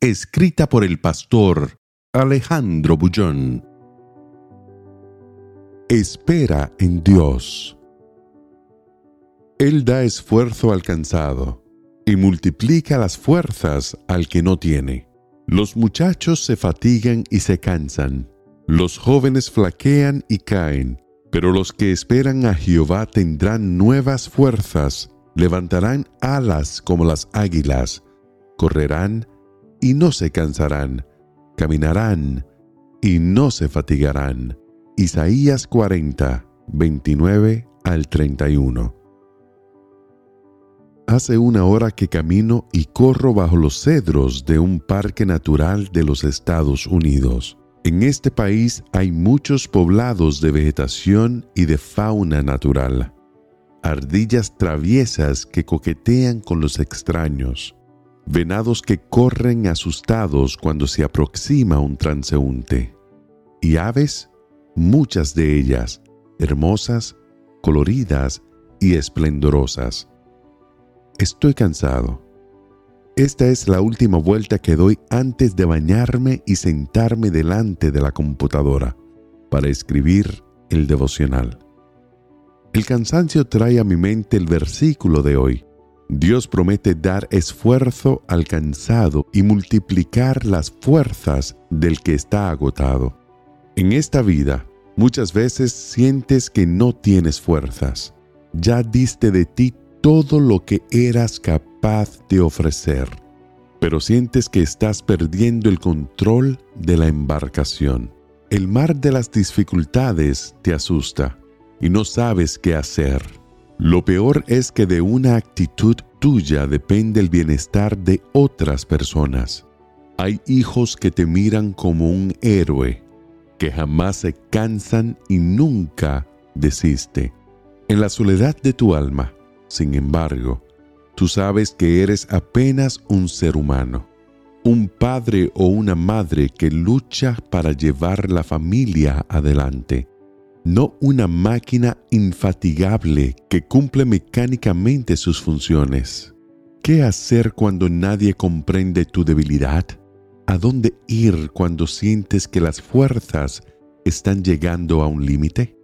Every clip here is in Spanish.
Escrita por el pastor Alejandro Bullón. Espera en Dios. Él da esfuerzo al cansado y multiplica las fuerzas al que no tiene. Los muchachos se fatigan y se cansan. Los jóvenes flaquean y caen. Pero los que esperan a Jehová tendrán nuevas fuerzas, levantarán alas como las águilas, correrán y no se cansarán, caminarán y no se fatigarán. Isaías 40, 29 al 31. Hace una hora que camino y corro bajo los cedros de un parque natural de los Estados Unidos. En este país hay muchos poblados de vegetación y de fauna natural. Ardillas traviesas que coquetean con los extraños. Venados que corren asustados cuando se aproxima un transeúnte. Y aves, muchas de ellas, hermosas, coloridas y esplendorosas. Estoy cansado. Esta es la última vuelta que doy antes de bañarme y sentarme delante de la computadora para escribir el devocional. El cansancio trae a mi mente el versículo de hoy. Dios promete dar esfuerzo al cansado y multiplicar las fuerzas del que está agotado. En esta vida, muchas veces sientes que no tienes fuerzas. Ya diste de ti todo lo que eras capaz de ofrecer, pero sientes que estás perdiendo el control de la embarcación. El mar de las dificultades te asusta y no sabes qué hacer. Lo peor es que de una actitud tuya depende el bienestar de otras personas. Hay hijos que te miran como un héroe, que jamás se cansan y nunca desiste. En la soledad de tu alma, sin embargo, tú sabes que eres apenas un ser humano, un padre o una madre que lucha para llevar la familia adelante, no una máquina infatigable que cumple mecánicamente sus funciones. ¿Qué hacer cuando nadie comprende tu debilidad? ¿A dónde ir cuando sientes que las fuerzas están llegando a un límite?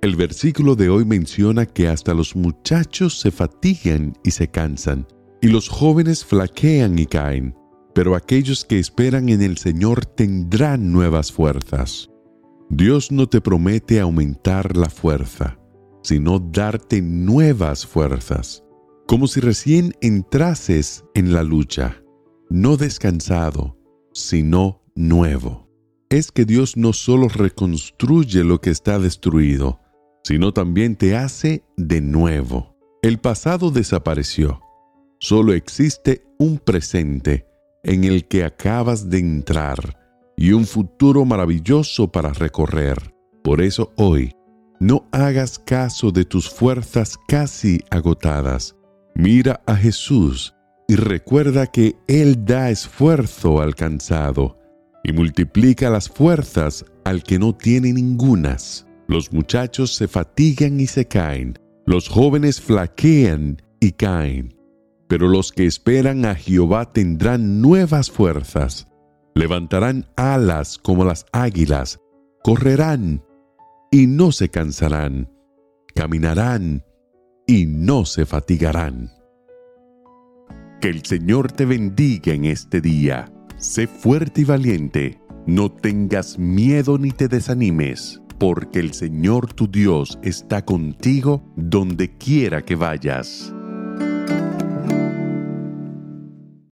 El versículo de hoy menciona que hasta los muchachos se fatigan y se cansan, y los jóvenes flaquean y caen, pero aquellos que esperan en el Señor tendrán nuevas fuerzas. Dios no te promete aumentar la fuerza, sino darte nuevas fuerzas, como si recién entrases en la lucha, no descansado, sino nuevo. Es que Dios no solo reconstruye lo que está destruido, sino también te hace de nuevo. El pasado desapareció. Solo existe un presente en el que acabas de entrar y un futuro maravilloso para recorrer. Por eso hoy, no hagas caso de tus fuerzas casi agotadas. Mira a Jesús y recuerda que Él da esfuerzo al cansado y multiplica las fuerzas al que no tiene ningunas. Los muchachos se fatigan y se caen, los jóvenes flaquean y caen, pero los que esperan a Jehová tendrán nuevas fuerzas, levantarán alas como las águilas, correrán y no se cansarán, caminarán y no se fatigarán. Que el Señor te bendiga en este día. Sé fuerte y valiente, no tengas miedo ni te desanimes porque el Señor tu Dios está contigo donde quiera que vayas.